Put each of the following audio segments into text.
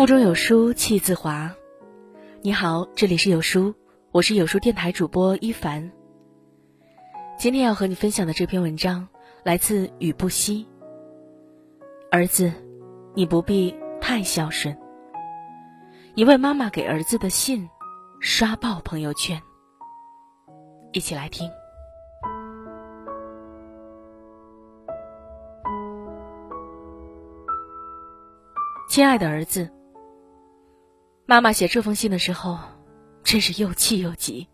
腹中有书气自华。你好，这里是有书，我是有书电台主播一凡。今天要和你分享的这篇文章来自雨不息。儿子，你不必太孝顺。一位妈妈给儿子的信，刷爆朋友圈。一起来听。亲爱的儿子，妈妈写这封信的时候，真是又气又急。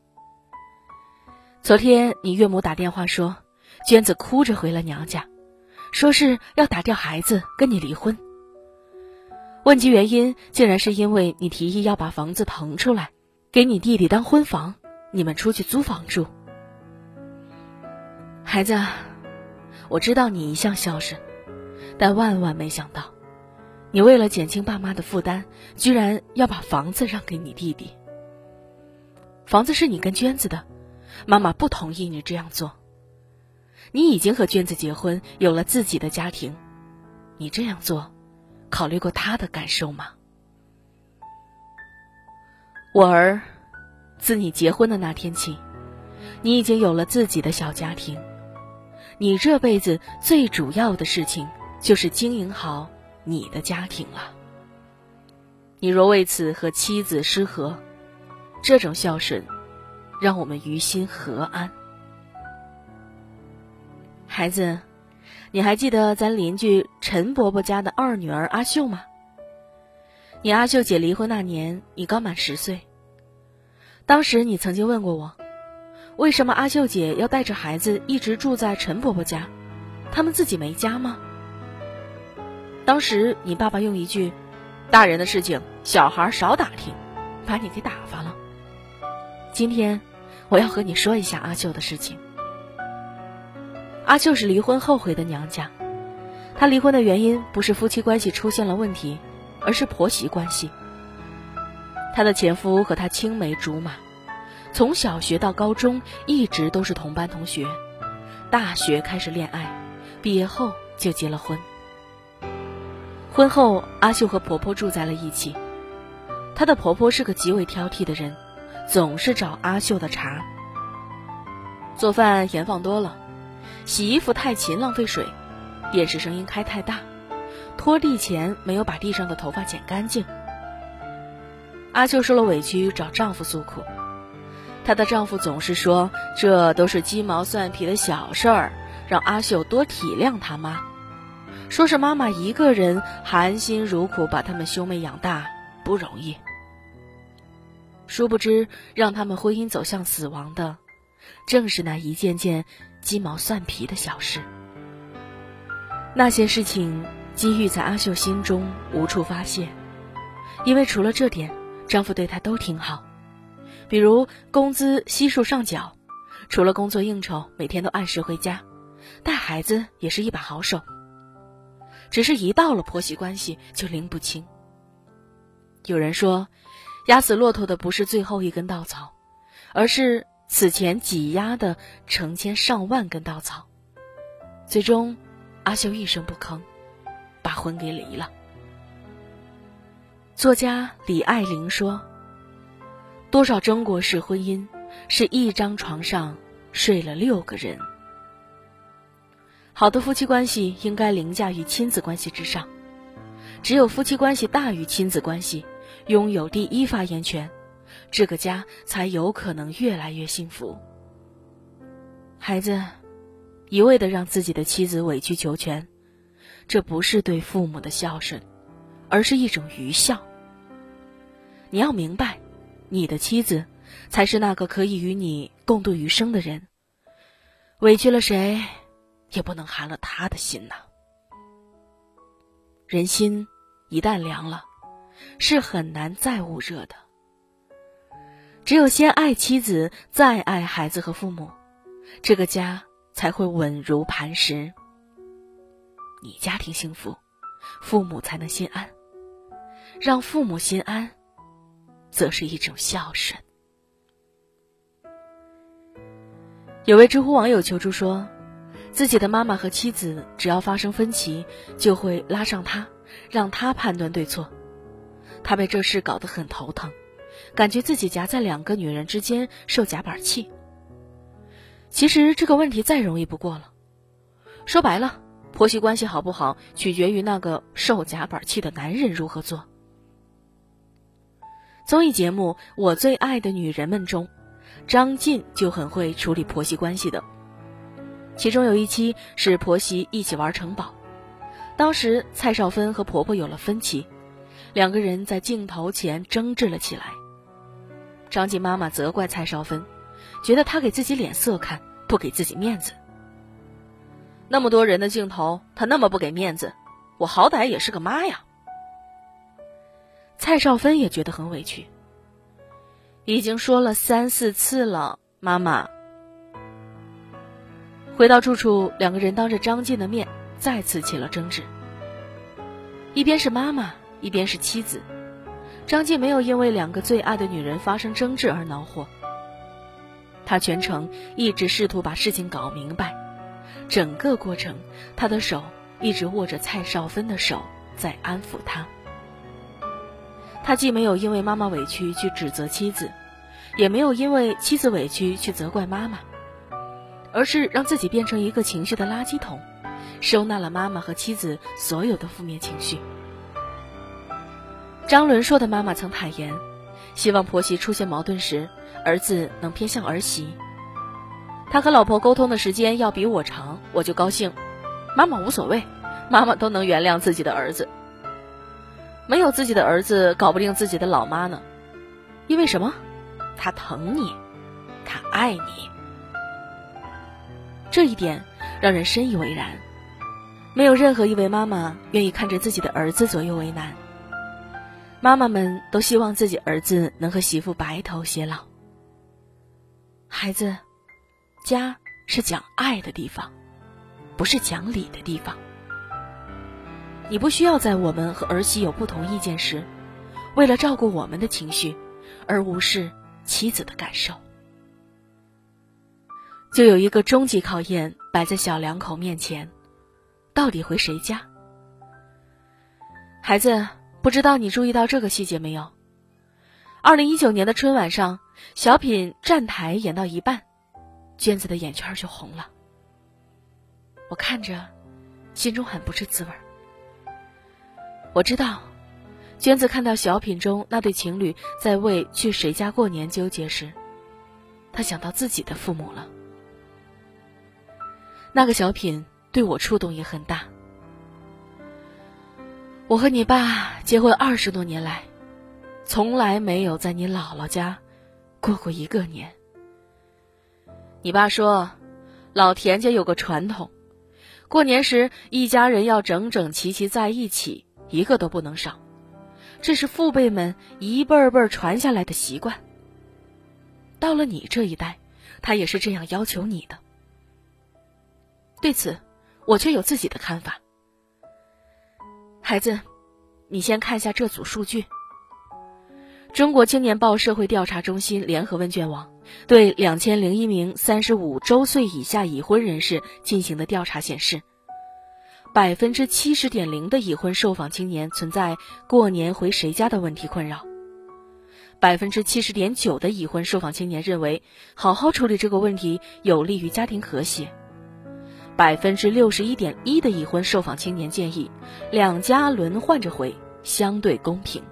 昨天你岳母打电话说，娟子哭着回了娘家，说是要打掉孩子跟你离婚。问及原因，竟然是因为你提议要把房子腾出来，给你弟弟当婚房，你们出去租房住。孩子，我知道你一向孝顺，但万万没想到。你为了减轻爸妈的负担，居然要把房子让给你弟弟。房子是你跟娟子的，妈妈不同意你这样做。你已经和娟子结婚，有了自己的家庭，你这样做，考虑过她的感受吗？我儿，自你结婚的那天起，你已经有了自己的小家庭，你这辈子最主要的事情就是经营好。你的家庭了，你若为此和妻子失和，这种孝顺，让我们于心何安？孩子，你还记得咱邻居陈伯伯家的二女儿阿秀吗？你阿秀姐离婚那年，你刚满十岁。当时你曾经问过我，为什么阿秀姐要带着孩子一直住在陈伯伯家？他们自己没家吗？当时你爸爸用一句“大人的事情，小孩少打听”，把你给打发了。今天我要和你说一下阿秀的事情。阿秀是离婚后回的娘家，她离婚的原因不是夫妻关系出现了问题，而是婆媳关系。她的前夫和她青梅竹马，从小学到高中一直都是同班同学，大学开始恋爱，毕业后就结了婚。婚后，阿秀和婆婆住在了一起。她的婆婆是个极为挑剔的人，总是找阿秀的茬。做饭盐放多了，洗衣服太勤浪费水，电视声音开太大，拖地前没有把地上的头发剪干净。阿秀受了委屈，找丈夫诉苦。她的丈夫总是说这都是鸡毛蒜皮的小事儿，让阿秀多体谅他妈。说是妈妈一个人含辛茹苦把他们兄妹养大不容易，殊不知让他们婚姻走向死亡的，正是那一件件鸡毛蒜皮的小事。那些事情积郁在阿秀心中无处发泄，因为除了这点，丈夫对她都挺好，比如工资悉数上缴，除了工作应酬，每天都按时回家，带孩子也是一把好手。只是一到了婆媳关系就拎不清。有人说，压死骆驼的不是最后一根稻草，而是此前挤压的成千上万根稻草。最终，阿秀一声不吭，把婚给离了。作家李爱玲说：“多少中国式婚姻，是一张床上睡了六个人。”好的夫妻关系应该凌驾于亲子关系之上，只有夫妻关系大于亲子关系，拥有第一发言权，这个家才有可能越来越幸福。孩子，一味的让自己的妻子委曲求全，这不是对父母的孝顺，而是一种愚孝。你要明白，你的妻子才是那个可以与你共度余生的人，委屈了谁？也不能寒了他的心呐。人心一旦凉了，是很难再捂热的。只有先爱妻子，再爱孩子和父母，这个家才会稳如磐石。你家庭幸福，父母才能心安。让父母心安，则是一种孝顺。有位知乎网友求助说。自己的妈妈和妻子只要发生分歧，就会拉上他，让他判断对错。他被这事搞得很头疼，感觉自己夹在两个女人之间受夹板气。其实这个问题再容易不过了，说白了，婆媳关系好不好，取决于那个受夹板气的男人如何做。综艺节目《我最爱的女人们》中，张晋就很会处理婆媳关系的。其中有一期是婆媳一起玩城堡，当时蔡少芬和婆婆有了分歧。两个人在镜头前争执了起来。张晋妈妈责怪蔡少芬，觉得她给自己脸色看，不给自己面子。那么多人的镜头，她那么不给面子，我好歹也是个妈呀。蔡少芬也觉得很委屈，已经说了三四次了，妈妈。回到住处，两个人当着张晋的面再次起了争执。一边是妈妈。一边是妻子，张晋没有因为两个最爱的女人发生争执而恼火。他全程一直试图把事情搞明白，整个过程他的手一直握着蔡少芬的手在安抚她。他既没有因为妈妈委屈去指责妻子，也没有因为妻子委屈去责怪妈妈，而是让自己变成一个情绪的垃圾桶，收纳了妈妈和妻子所有的负面情绪。张伦硕的妈妈曾坦言，希望婆媳出现矛盾时，儿子能偏向儿媳。他和老婆沟通的时间要比我长，我就高兴。妈妈无所谓，妈妈都能原谅自己的儿子。没有自己的儿子，搞不定自己的老妈呢。因为什么？他疼你，他爱你。这一点让人深以为然。没有任何一位妈妈愿意看着自己的儿子左右为难。妈妈们都希望自己儿子能和媳妇白头偕老。孩子，家是讲爱的地方，不是讲理的地方。你不需要在我们和儿媳有不同意见时，为了照顾我们的情绪，而无视妻子的感受。就有一个终极考验摆在小两口面前：到底回谁家？孩子。不知道你注意到这个细节没有？二零一九年的春晚上，小品站台演到一半，娟子的眼圈就红了。我看着，心中很不是滋味。我知道，娟子看到小品中那对情侣在为去谁家过年纠结时，她想到自己的父母了。那个小品对我触动也很大。我和你爸结婚二十多年来，从来没有在你姥姥家过过一个年。你爸说，老田家有个传统，过年时一家人要整整齐齐在一起，一个都不能少，这是父辈们一辈儿辈儿传下来的习惯。到了你这一代，他也是这样要求你的。对此，我却有自己的看法。孩子，你先看一下这组数据。中国青年报社会调查中心联合问卷网对两千零一名三十五周岁以下已婚人士进行的调查显示，百分之七十点零的已婚受访青年存在过年回谁家的问题困扰，百分之七十点九的已婚受访青年认为好好处理这个问题有利于家庭和谐。百分之六十一点一的已婚受访青年建议，两家轮换着回，相对公平。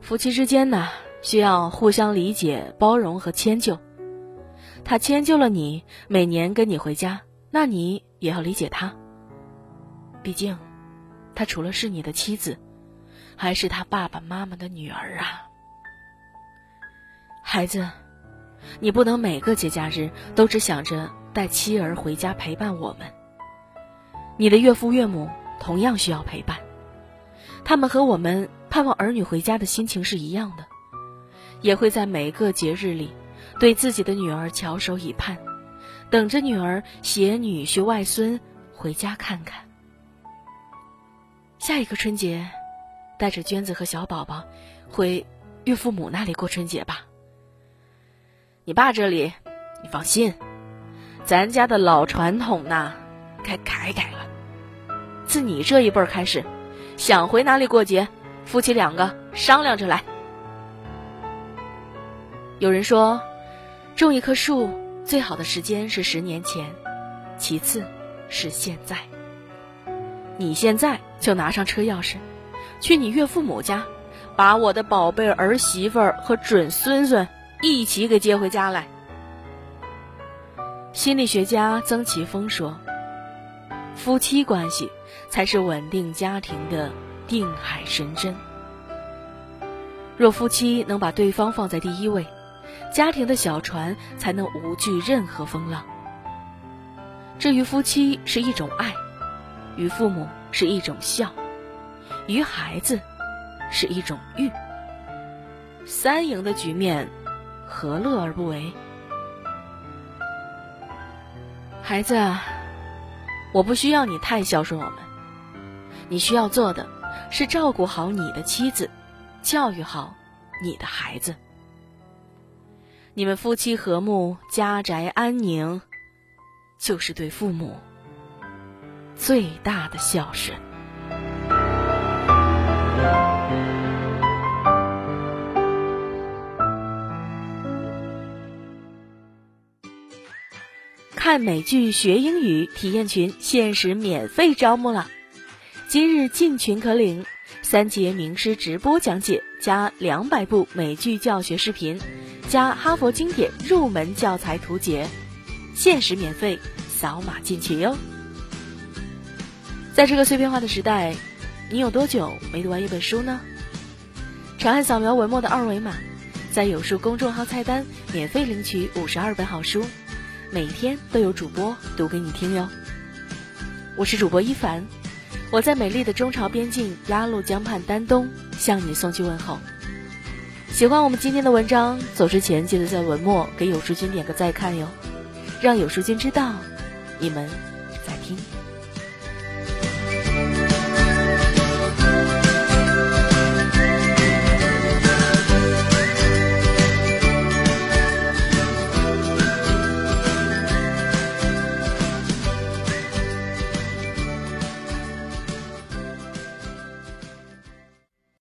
夫妻之间呢，需要互相理解、包容和迁就。他迁就了你，每年跟你回家，那你也要理解他。毕竟，他除了是你的妻子，还是他爸爸妈妈的女儿啊。孩子，你不能每个节假日都只想着。带妻儿回家陪伴我们。你的岳父岳母同样需要陪伴，他们和我们盼望儿女回家的心情是一样的，也会在每个节日里对自己的女儿翘首以盼，等着女儿携女婿外孙回家看看。下一个春节，带着娟子和小宝宝回岳父母那里过春节吧。你爸这里，你放心。咱家的老传统呐，该改改了。自你这一辈开始，想回哪里过节，夫妻两个商量着来。有人说，种一棵树最好的时间是十年前，其次是现在。你现在就拿上车钥匙，去你岳父母家，把我的宝贝儿媳妇儿和准孙孙一起给接回家来。心理学家曾奇峰说：“夫妻关系才是稳定家庭的定海神针。若夫妻能把对方放在第一位，家庭的小船才能无惧任何风浪。至于夫妻是一种爱，与父母是一种孝，与孩子是一种育，三赢的局面，何乐而不为？”孩子，我不需要你太孝顺我们。你需要做的，是照顾好你的妻子，教育好你的孩子。你们夫妻和睦，家宅安宁，就是对父母最大的孝顺。看美剧学英语体验群限时免费招募了，今日进群可领三节名师直播讲解加两百部美剧教学视频，加哈佛经典入门教材图解，限时免费，扫码进群哟。在这个碎片化的时代，你有多久没读完一本书呢？长按扫描文末的二维码，在有书公众号菜单免费领取五十二本好书。每天都有主播读给你听哟。我是主播一凡，我在美丽的中朝边境鸭绿江畔丹东向你送去问候。喜欢我们今天的文章，走之前记得在文末给有书君点个再看哟，让有书君知道你们在听。